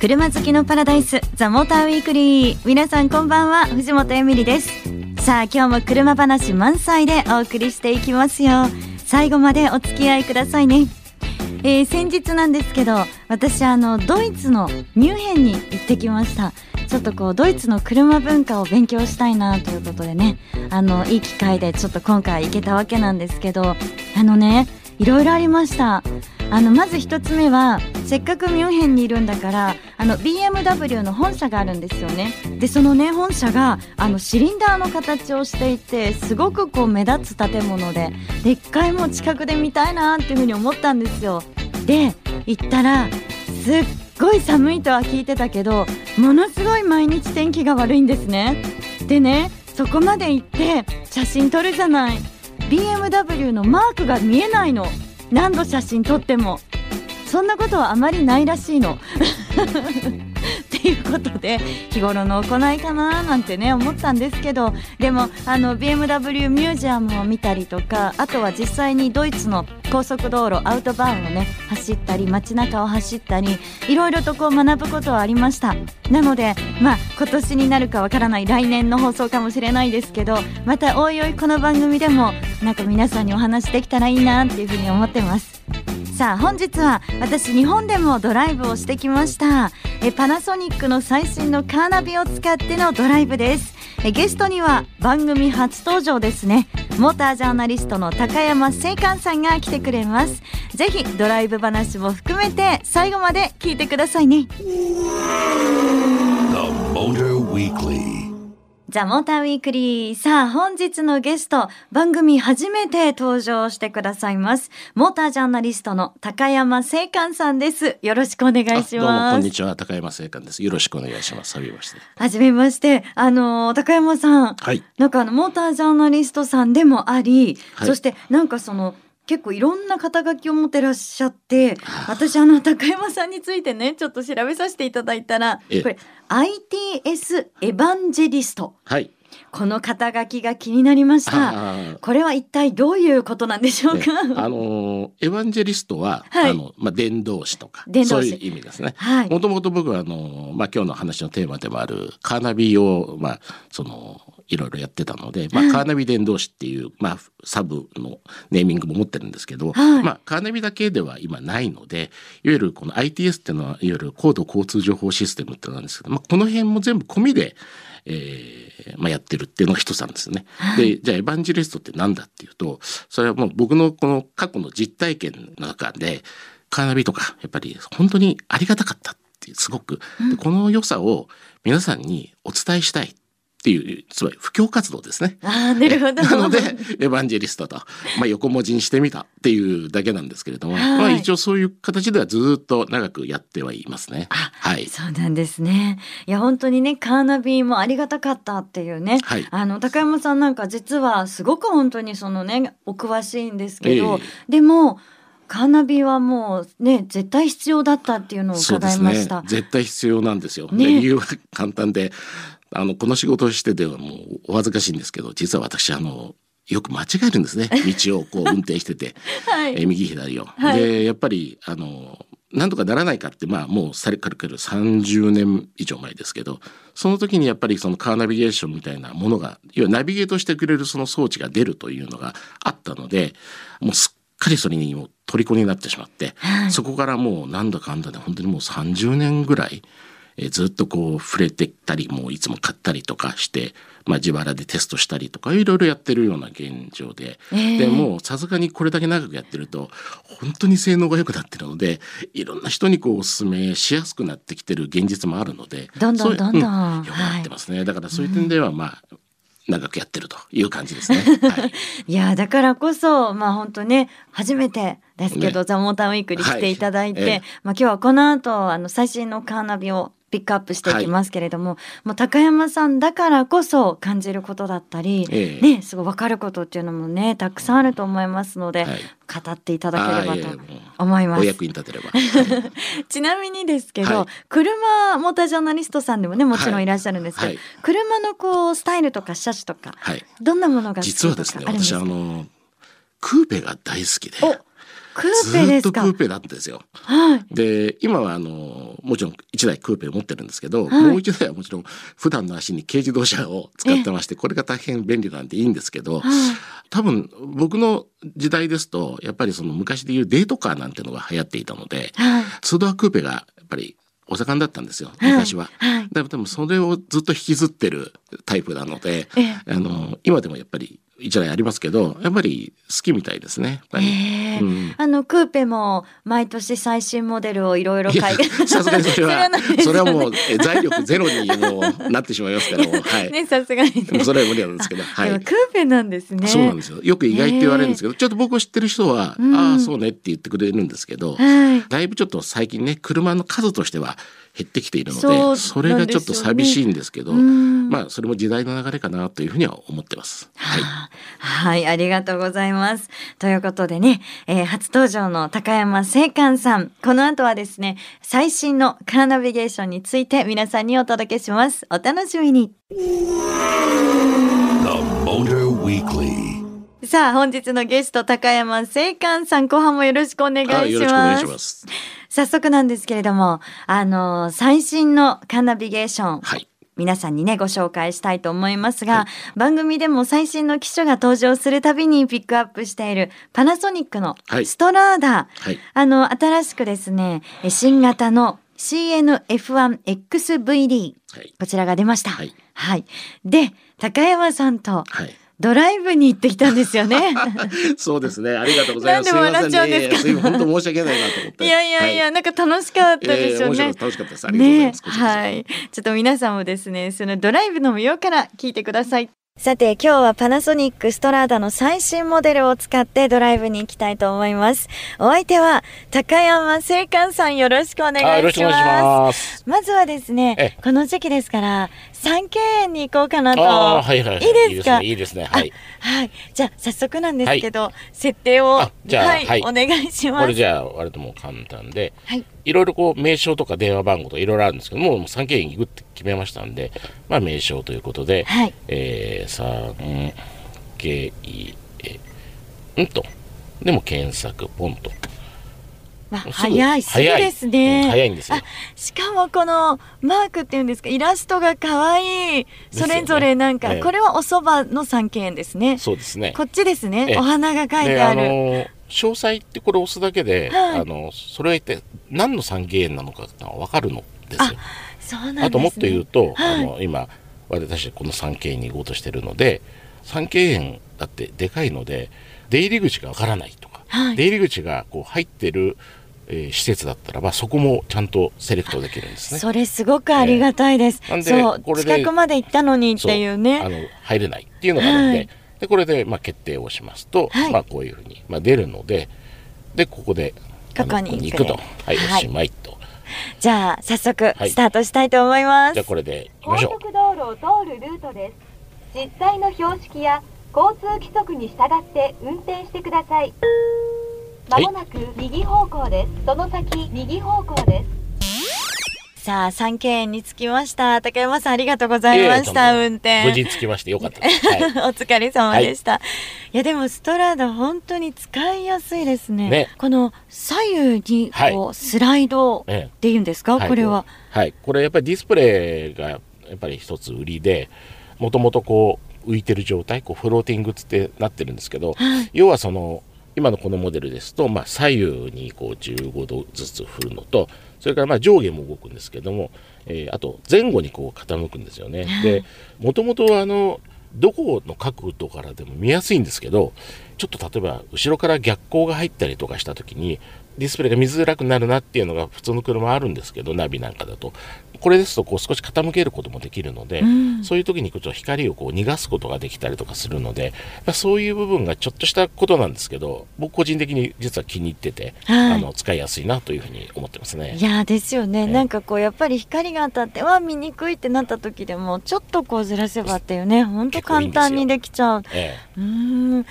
車好きのパラダイスザモーターウィークリー。皆さんこんばんは藤本エミリです。さあ今日も車話満載でお送りしていきますよ。最後までお付き合いくださいね。えー、先日なんですけど私あのドイツのミュンヘンに行ってきました。ちょっとこうドイツの車文化を勉強したいなということでね。あのいい機会でちょっと今回行けたわけなんですけどあのねいろいろありました。あのまず一つ目はせっかくミュンヘンにいるんだからあの BMW の本社があるんですよね。でそのね本社があのシリンダーの形をしていてすごくこう目立つ建物ででっかいも近くで見たいなっていうふうに思ったんですよ。で行ったらすっごい寒いとは聞いてたけどものすごい毎日天気が悪いんですね。でねそこまで行って写真撮るじゃない。BMW のマークが見えないの。何度写真撮っても。そんなことはあまりないらしいの。っていうことで日頃の行いかななんてね思ったんですけどでもあの BMW ミュージアムを見たりとかあとは実際にドイツの高速道路アウトバーンをね走ったり街中を走ったりいろいろとこう学ぶことはありました。なのでまあ今年になるかわからない来年の放送かもしれないですけどまたおいおいこの番組でもなんか皆さんにお話できたらいいなっていうふうに思ってますさあ本日は私日本でもドライブをしてきました。えパナソニックの最新のカーナビを使ってのドライブです。えゲストには番組初登場ですね。モータージャーナリストの高山聖寛さんが来てくれます。ぜひドライブ話も含めて最後まで聞いてくださいね。The Motor Weekly. ザ・モーターウィークリー。さあ、本日のゲスト、番組初めて登場してくださいます。モータージャーナリストの高山聖寛さんです。よろしくお願いします。どうも、こんにちは。高山聖寛です。よろしくお願いします。はじめまして。はじめまして。あの、高山さん。はい。なんかあの、モータージャーナリストさんでもあり、はい、そしてなんかその、結構いろんな肩書きを持ってらっしゃって私あの高山さんについてねちょっと調べさせていただいたらこれ ITS エヴァンジェリスト。はいこの肩書きが気になりました。これは一体どういうことなんでしょうか？ね、あのエヴァンジェリストは、はい、あのまあ伝道師とかそういう意味ですね。もともと僕はあのまあ今日の話のテーマでもあるカーナビをまあそのいろいろやってたので、まあ、カーナビ伝道師っていう、まあ、サブのネーミングも持ってるんですけど、はい、まあ、カーナビだけでは今ないのでいわゆるこの ITS っていうのはいわゆる高度交通情報システムってなんですけど、まあ、この辺も全部込みでえーまあ、やってるっていうのが一つなんですね。でじゃあエヴァンジェリストって何だっていうとそれはもう僕のこの過去の実体験の中でカーナビとかやっぱり本当にありがたかったってすごく、うん、この良さを皆さんにお伝えしたいっていうつまり布教活動ですね。あなるほどなのでエヴァンジェリストと、まあ、横文字にしてみたっていうだけなんですけれども、はい、まあ、一応そういう形ではずっと長くやってはいますね。はい、そうなんですね。いや本当にねカーナビもありがたかったっていうね、はい、あの高山さんなんか実はすごく本当にそのねお詳しいんですけど、えー、でも。カーナビはもうね絶対必要だったっていうのを伺いました。ね、絶対必要なんですよ。ね、理由は簡単であのこの仕事をしてではもうお恥ずかしいんですけど実は私あのよく間違えるんですね。道をこう運転してて、はい、え右左を。はい、でやっぱりあのなんとかならないかってまあもうされかるかる30年以上前ですけどその時にやっぱりそのカーナビゲーションみたいなものが要はナビゲートしてくれるその装置が出るというのがあったのでもうすっかりそれにもう虜になってしまって、はい、そこからもうなんだかんだで本当にもう30年ぐらいえずっとこう触れてったりもういつも買ったりとかして、まあ、自腹でテストしたりとかいろいろやってるような現状で、えー、でもさすがにこれだけ長くやってると本当に性能が良くなってるのでいろんな人にこうおすすめしやすくなってきてる現実もあるのでどんどんどんどん、うん、なってますね、はい、だからそういう点ではまあ、長くやってるという感じですね。はい、いやだからこそまあ本当ね初めてですけど、ね、ザモーターウィークに来ていただいて、はい。えー、まあ今日はこの後あの最新のカーナビをピックアップしていきますけれども、はい、もう高山さんだからこそ感じることだったり、ええ、ねすごい分かることっていうのもねたくさんあると思いますので、はい、語っていただければと思います。お役に立てれば。ちなみにですけど、はい、車モータージャーナリストさんでもねもちろんい。らっしゃるんですけど、車のこうスタイルとか車種とか、どんなものが実はですね私あのクーペが大好きで。クーペですか？ずっとクーペなんですよ。はい、で今はあのもちろん1台クーペを持ってるんですけど、はい、もう1台はもちろん普段の足に軽自動車を使ってましてこれが大変便利なんでいいんですけど、多分僕の時代ですとやっぱりその昔でいうデートカーなんてのが流行っていたので、はい、ツードアクーペがやっぱりお盛んだったんですよ昔は。はい。はい、だからそれをずっと引きずってるタイプなので、あの今でもやっぱり一台ありますけどやっぱり好きみたいですね。えーうん、あのクーペも毎年最新モデルをいろいろ買いさすがにそれは それはもう財力ゼロにもうなってしまいますからはい。ねさすがに、ね、それは無理なんですけど。はい。クーペなんですね。そうなんですよ。よく意外って言われるんですけど、ちょっと僕を知ってる人は、うん、ああそうねって言ってくれるんですけど、はい、だいぶちょっと最近ね車の数としては減ってきているのでそれがちょっと寂しいんですけど、まあそれも時代の流れかなというふうには思ってます。はい、はい、ありがとうございます。ということでね、えー、初登場の高山聖寛さん、この後はですね、最新のカーナビゲーションについて皆さんにお届けします。お楽しみに。さあ本日のゲスト高山聖寛さん後半もよろしくお願いします。早速なんですけれども、あの最新のカーナビゲーション、はい、皆さんにねご紹介したいと思いますが、はい、番組でも最新の機種が登場するたびにピックアップしているパナソニックのストラーダ、はい、あの新しくですね新型の CNF1XVD、こちらが出ました。はい、で高山さんと、はいドライブに行ってきたんですよね。そうですね。ありがとうございます。なんで笑っちゃうんですか？本当申し訳ないなと思って。いやいやいや、はい、なんか楽しかったですよね。えー、楽しかったです。ありがとうございます。ね、はい。ちょっと皆さんもですね、そのドライブの模様から聞いてください。さて今日はパナソニックストラーダの最新モデルを使ってドライブに行きたいと思います。お相手は高山聖寛さんよろしくお願いします。まずはですね、この時期ですから三景園に行こうかなと。はいはい、はい、いいですか？いいですね。はい。はい。じゃあ早速なんですけど、はい、設定をじゃあ、はい、はい、お願いします。これじゃあ割とも簡単で、はい。いろいろこう名称とか電話番号とかいろいろあるんですけども、もう三景園行くって決めましたんで、まあ名称ということで、はい。えー、三景園と。でも検索ポンと。まあ、早いすぐですね、うん、早いんですよ。しかもこのマークっていうんですかイラストが可愛い。それぞれなんか、ね、これはお蕎麦の三軒ですね。そうですね。こっちですね。お花が書いてある、詳細ってこれ押すだけで、はい、あのそれは一体何の三軒なのかって分かるのですよ。そうなん、ね、あともっと言うと、はい、あの今私この三軒に行こうとしてるので三軒園だってでかいので出入り口がわからないとか、はい、出入り口がこう入ってるえー、施設だったらばそこもちゃんとセレクトできるんですね。それすごくありがたいです。えー、そうこれ近くまで行ったのにっていうね。あの入れないっていうのがあるので、はい、でこれでまあ決定をしますと、はい、まあこういうふうにまあ出るので、でここでここに行くと、はい、おしまいと。じゃあ早速スタートしたいと思います。じゃあこれで行きましょう。高速道路を通るルートです。実際の標識や交通規則に従って運転してください。まもなく右方向です。その先右方向です。さあ、三景園に着きました。高山さん、ありがとうございました。運転。無事着きましてよかった はい、お疲れ様でした。はい、いや、でも、ストラーダ、本当に使いやすいですね。ねこの左右に、こう、スライドっていうんですか、はい、これは。はい、これやっぱりディスプレイが、やっぱり一つ売りで。もともとこう、浮いてる状態、こうフローティングってなってるんですけど、要はその今のこのモデルですと、まあ、左右にこう15度ずつ振るのとそれからまあ上下も動くんですけども、えー、あと前後にこう傾くんですよね。でもともとあのどこの角度からでも見やすいんですけどちょっと例えば後ろから逆光が入ったりとかした時にディスプレイが見づらくなるなっていうのが普通の車あるんですけどナビなんかだと。これですとこう少し傾けることもできるので、うん、そういう時にちょっと光をこう逃がすことができたりとかするのでそういう部分がちょっとしたことなんですけど僕個人的に実は気に入ってて、はい、あの使いやすいなというふうに思ってますね。いやですよね、なんかこうやっぱり光が当たっては見にくいってなった時でもちょっとこうずらせばっていうね本当簡単にできちゃう。ええ、うん。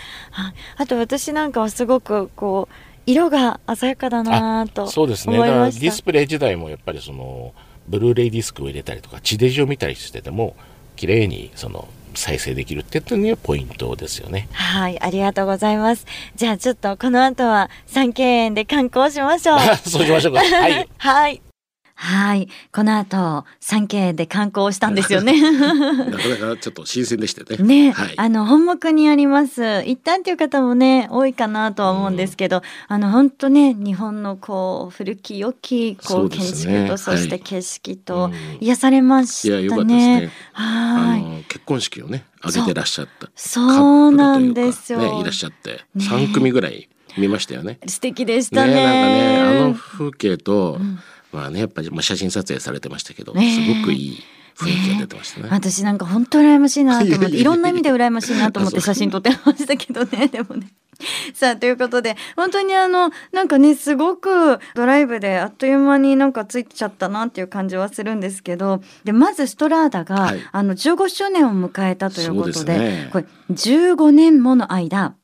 あと私なんかはすごくこう色が鮮やかだなとそうですね。だからディスプレイ自体もやっぱりそのブルーレイディスクを入れたりとか地デジを見たりしてても綺麗にその再生できるっていうのがポイントですよね。はいありがとうございます。じゃあちょっとこの後は三景園で観光しましょう。そうしましょうか。はい、はいはい。この後、産経で観光したんですよね。なかなかちょっと新鮮でしたね。ね、はい、あの、本目にあります。行ったっていう方もね、多いかなとは思うんですけど、うん、あの、本当ね、日本のこう、古き良き、こう、建築と、そして景色と、癒されましたね。いや、よかったですね。はい。結婚式をね、挙げてらっしゃった。そうなんですよ。ね、いらっしゃって、三、ね、組ぐらい見ましたよね。素敵でしたね。ねなんかね、あの風景と、うんまあねやっぱりまあ写真撮影されてましたけど、すごくいい雰囲気が出てましたね。私なんか本当羨ましいなと思って いろんな意味で羨ましいなと思って写真撮ってましたけどね。でもね。さあということで本当にあのなんかねすごくドライブであっという間になんかついちゃったなっていう感じはするんですけどでまずストラーダが、はい、あの15周年を迎えたということで、ね、これ15年もの間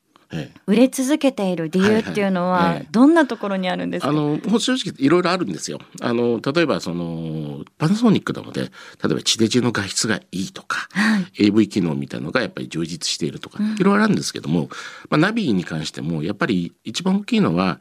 売れ続けている理由っていうのはどんなところにあるんですか、あの正直いろいろあるんですよ。あの例えばそのパナソニックなので例えば地デジの画質がいいとか、はい、AV 機能みたいのがやっぱり充実しているとか、いろいろあるんですけども、まあ、ナビに関してもやっぱり一番大きいのは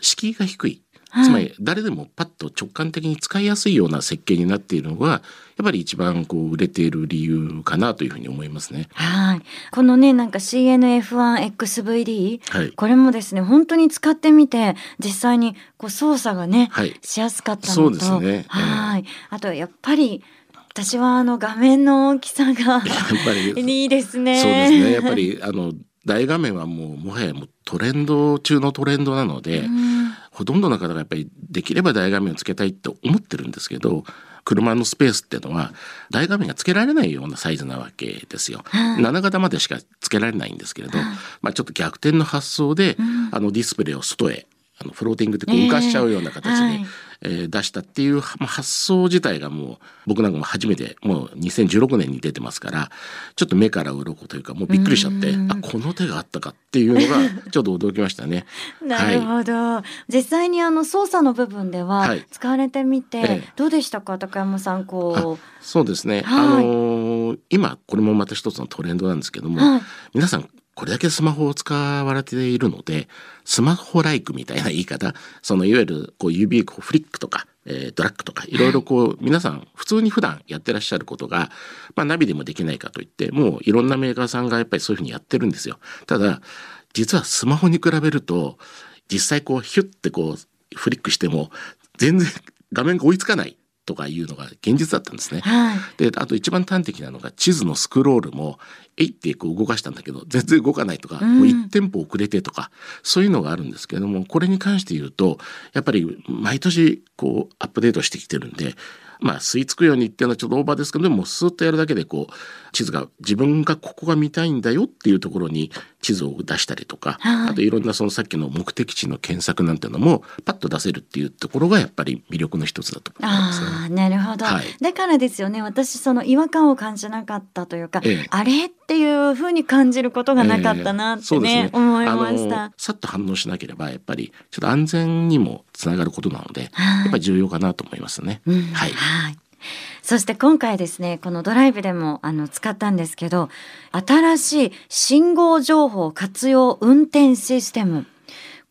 敷居が低いつまり誰でもパッと直感的に使いやすいような設計になっているのがやっぱり一番こう売れている理由かなというふうに思いますね。はい。このねなんか CNF1XVD、はい、これもですね本当に使ってみて実際にこう操作がね、はい、しやすかったのと、そうですね。はい。あとやっぱり私はあの画面の大きさが やっぱり いいですね。そうですね。やっぱりあの大画面はもうもはやもうトレンド中のトレンドなので。うんほとんどの方がやっぱりできれば大画面をつけたいって思ってるんですけど車のスペースっていうのは大画面がつけられないようなサイズなわけですよ。はい、7型までしかつけられないんですけれど、はい、まあちょっと逆転の発想で、うん、あのディスプレイを外へあのフローティングでこう浮かしちゃうような形に、え出したっていう、まあ、発想自体がもう僕なんかも初めてもう2016年に出てますからちょっと目から鱗というかもうびっくりしちゃってあこの手があったかっていうのが ちょっと驚きましたね。なるほど、はい、実際にあの操作の部分では使われてみてどうでしたか、高山さんこう。そうですね、はい、あのー、今これもまた一つのトレンドなんですけども、はい、皆さんこれだけスマホを使われているので、スマホライクみたいな言い方、そのいわゆるこう指こうフリックとか、えー、ドラッグとか、いろいろこう、皆さん普通に普段やってらっしゃることが、まあナビでもできないかといって、もういろんなメーカーさんがやっぱりそういうふうにやってるんですよ。ただ、実はスマホに比べると、実際こうヒュッてこうフリックしても、全然画面が追いつかないとかいうのが現実だったんですね。はい、であと一番端的なのが地図のスクロールもえいってこう動かしたんだけど全然動かないとか、うん、もう1店舗遅れてとかそういうのがあるんですけれどもこれに関して言うとやっぱり毎年こうアップデートしてきてるんでまあ吸い付くようにっていうのはちょっとオーバーですけどでもスーッとやるだけでこう地図が自分がここが見たいんだよっていうところに地図を出したりとか、はい、あといろんなそのさっきの目的地の検索なんていうのもパッと出せるっていうところがやっぱり魅力の一つだと思います、ね、あなるほど、はい、だからですよね。私その違和感を感じなかったというか、ええ、あれ？っていうふうに感じることがなかったなってねえね、思いました。さっと反応しなければやっぱりちょっと安全にもつながることなので、はい、やっぱり重要かなと思いますね。うん、はい、はい。そして今回ですねこのドライブでもあの使ったんですけど新しい信号情報活用運転システム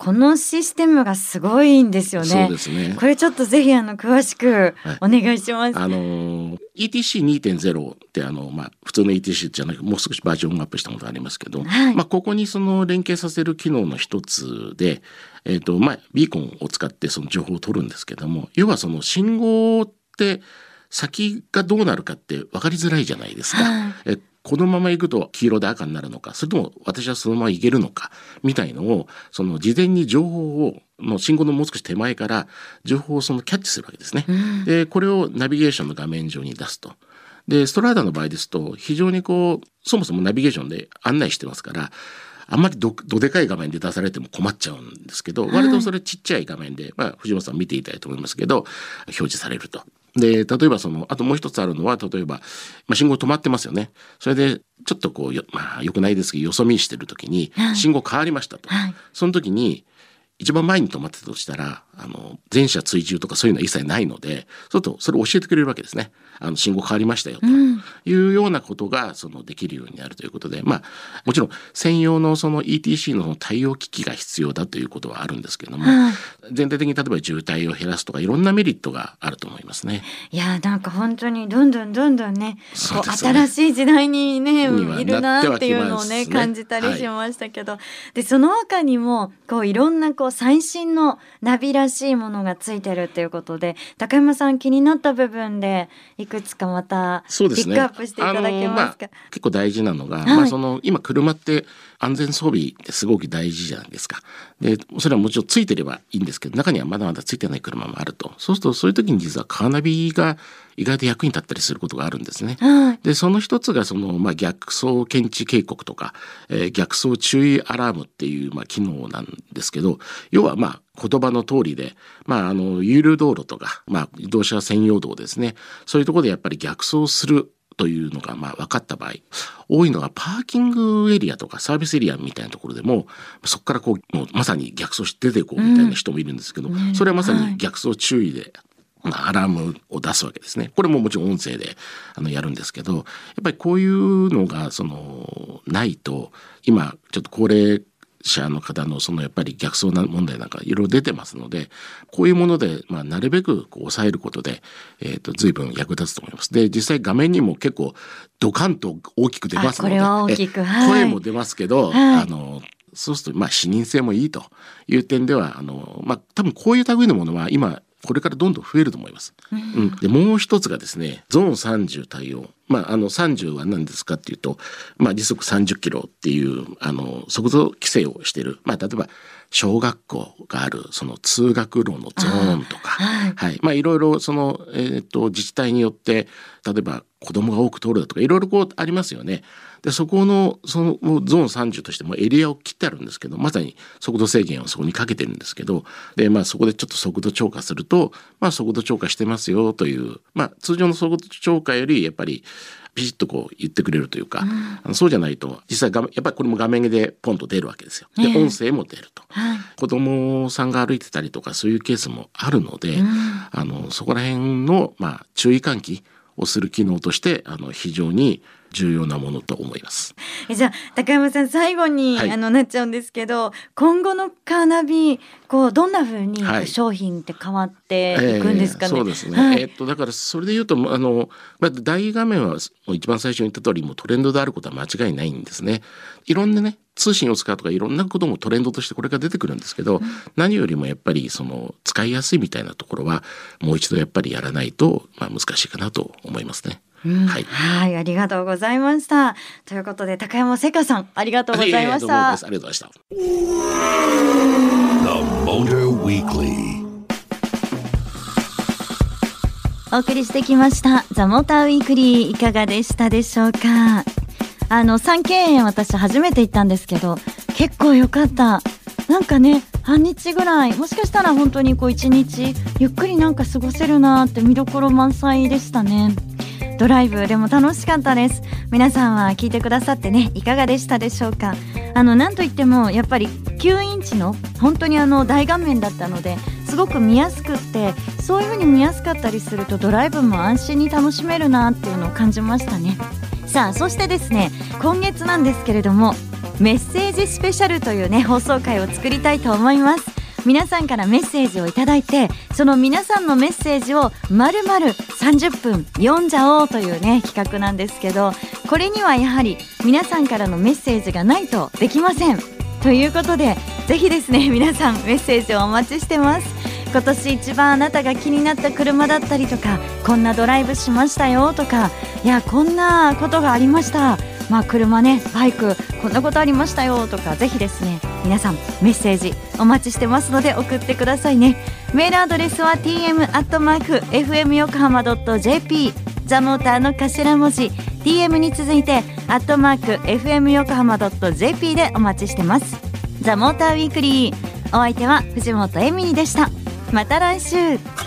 このシステムがすごいんですよね。そうですね。これちょっとぜひあの詳しくお願いします。はい、あの ETC2.0 ってあのまあ普通の ETC じゃなくもう少しバージョンアップしたものがありますけど、はい、まあここにその連携させる機能の一つで、えっ、ー、とまあビーコンを使ってその情報を取るんですけども、要はその信号って先がどうなるかって分かりづらいじゃないですか。はい、えこのまま行くと黄色で赤になるのかそれとも私はそのまま行けるのかみたいのをその事前に情報をもう信号のもう少し手前から情報をそのキャッチするわけですね。うん、でこれをナビゲーションの画面上に出すと。でストラーダの場合ですと非常にこうそもそもナビゲーションで案内してますからあんまりどどでかい画面で出されても困っちゃうんですけど、割とそれちっちゃい画面で、まあ、藤本さん見ていたいと思いますけど表示されると。で、例えばその、あともう一つあるのは、例えば、まあ、信号止まってますよね。それで、ちょっとこう、よまあ、よくないですけど、よそ見してる時に、信号変わりましたと。はい、その時に、一番前に止まってたとしたら、あの、前者追従とかそういうのは一切ないので、そうすると、それを教えてくれるわけですね。あの、信号変わりましたよというようなことがそのできるようになるということでまあもちろん専用のその ETC の対応機器が必要だということはあるんですけれども、はい、全体的に例えば渋滞を減らすとかいろんなメリットがあると思いますね。いやなんか本当にどんどんどんどんね、ね、新しい時代にねいるなっていうのをね、ね、感じたりしましたけど、はい、でその他にもこういろんなこう最新のナビらしいものがついてるっていうことで高山さん気になった部分でいくつかまたピックアップしていただけますか？まあ、結構大事なのが、はい、まあその今車って安全装備ってすごく大事じゃないですか。でそれはもちろんついてればいいんですけど中にはまだまだついてない車もあるとそうするとそういう時に実はカーナビが意外と役に立ったりすることがあるんですね。はい、でその一つがその、まあ、逆走検知警告とか、えー、逆走注意アラームっていう、まあ、機能なんですけど要はまあ言葉の通りで、まあ、あの有料道路とか、まあ、自動車専用道ですね。そういうところでやっぱり逆走するというのがまあ分かった場合多いのがパーキングエリアとかサービスエリアみたいなところでもそこからこうもうまさに逆走して出ていこうみたいな人もいるんですけど、うん、それはまさに逆走注意でまあ、アラームを出すわけですね。これももちろん音声であのやるんですけどやっぱりこういうのがそのないと今ちょっと高齢者の方のそのやっぱり逆走な問題なんかいろいろ出てますのでこういうもので、まあ、なるべくこう抑えることで、えー、と随分役立つと思います。で実際画面にも結構ドカンと大きく出ますので、声も出ますけど、はい、あのそうするとまあ視認性もいいという点ではあの、まあ、多分こういう類のものは今これからどんどん増えると思います。うん、でもう一つがですねゾーン30対応。まあ、あの30は何ですかっていうと、まあ、時速30キロっていうあの速度規制をしている、まあ、例えば小学校があるその通学路のゾーンとか、はい、はい、まあいろいろその、えーと、自治体によって例えば子供が多く通るだとかいろいろこうありますよね。でそこのそのゾーン30としてもエリアを切ってあるんですけどまさに速度制限をそこにかけてるんですけどで、まあ、そこでちょっと速度超過すると、まあ、速度超過してますよという、まあ、通常の速度超過よりやっぱりピシッとこう言ってくれるというか、うん、そうじゃないと実際やっぱりこれも画面でポンと出るわけですよ。で、音声も出ると、はい、子供さんが歩いてたりとかそういうケースもあるので、うん、あのそこら辺のまあ注意喚起をする機能としてあの非常に重要なものと思います。じゃあ高山さん最後に、はい、あのなっちゃうんですけど今後のカーナビこうどんなふうに商品って変わっていくんですかね？はいえー、そうですね。はい、えー、っとだからそれで言うとあのまあ大画面は一番最初に言った通りもトレンドであることは間違いないんですね。いろんなね通信を使うとかいろんなこともトレンドとしてこれが出てくるんですけど、うん、何よりもやっぱりその使いやすいみたいなところはもう一度やっぱりやらないとまあ難しいかなと思いますね。うん、はい、はい、ありがとうございました。ということで、高山せかさん、ありがとうございました。ありがとうございました。お送りしてきましたザモーターウィークリーいかがでしたでしょうか？あの三景園私初めて行ったんですけど結構良かった。なんかね半日ぐらい。もしかしたら本当にこう一日ゆっくりなんか過ごせるなって見どころ満載でしたね。ドライブでも楽しかったです。皆さんは聞いてくださってねいかがでしたでしょうか？あのなんといってもやっぱり9インチの本当にあの大画面だったのですごく見やすくってそういう風に見やすかったりするとドライブも安心に楽しめるなっていうのを感じましたね。さあそしてですね今月なんですけれどもメッセージスペシャルというね放送回を作りたいと思います。皆さんからメッセージをいただいてその皆さんのメッセージをまるまる30分読んじゃおうというね企画なんですけどこれにはやはり皆さんからのメッセージがないとできません。ということでぜひですね皆さんメッセージをお待ちしてます。今年一番あなたが気になった車だったりとかこんなドライブしましたよとかいやこんなことがありました。まあ車ねバイクこんなことありましたよとかぜひですね皆さんメッセージお待ちしてますので送ってくださいね。メールアドレスは tm.fm 横浜 .jp ザモーターの頭文字 TM に続いてアットマーク FM 横浜 .jp でお待ちしてます。ザモーターウィークリーお相手は藤本エミリでした。また来週。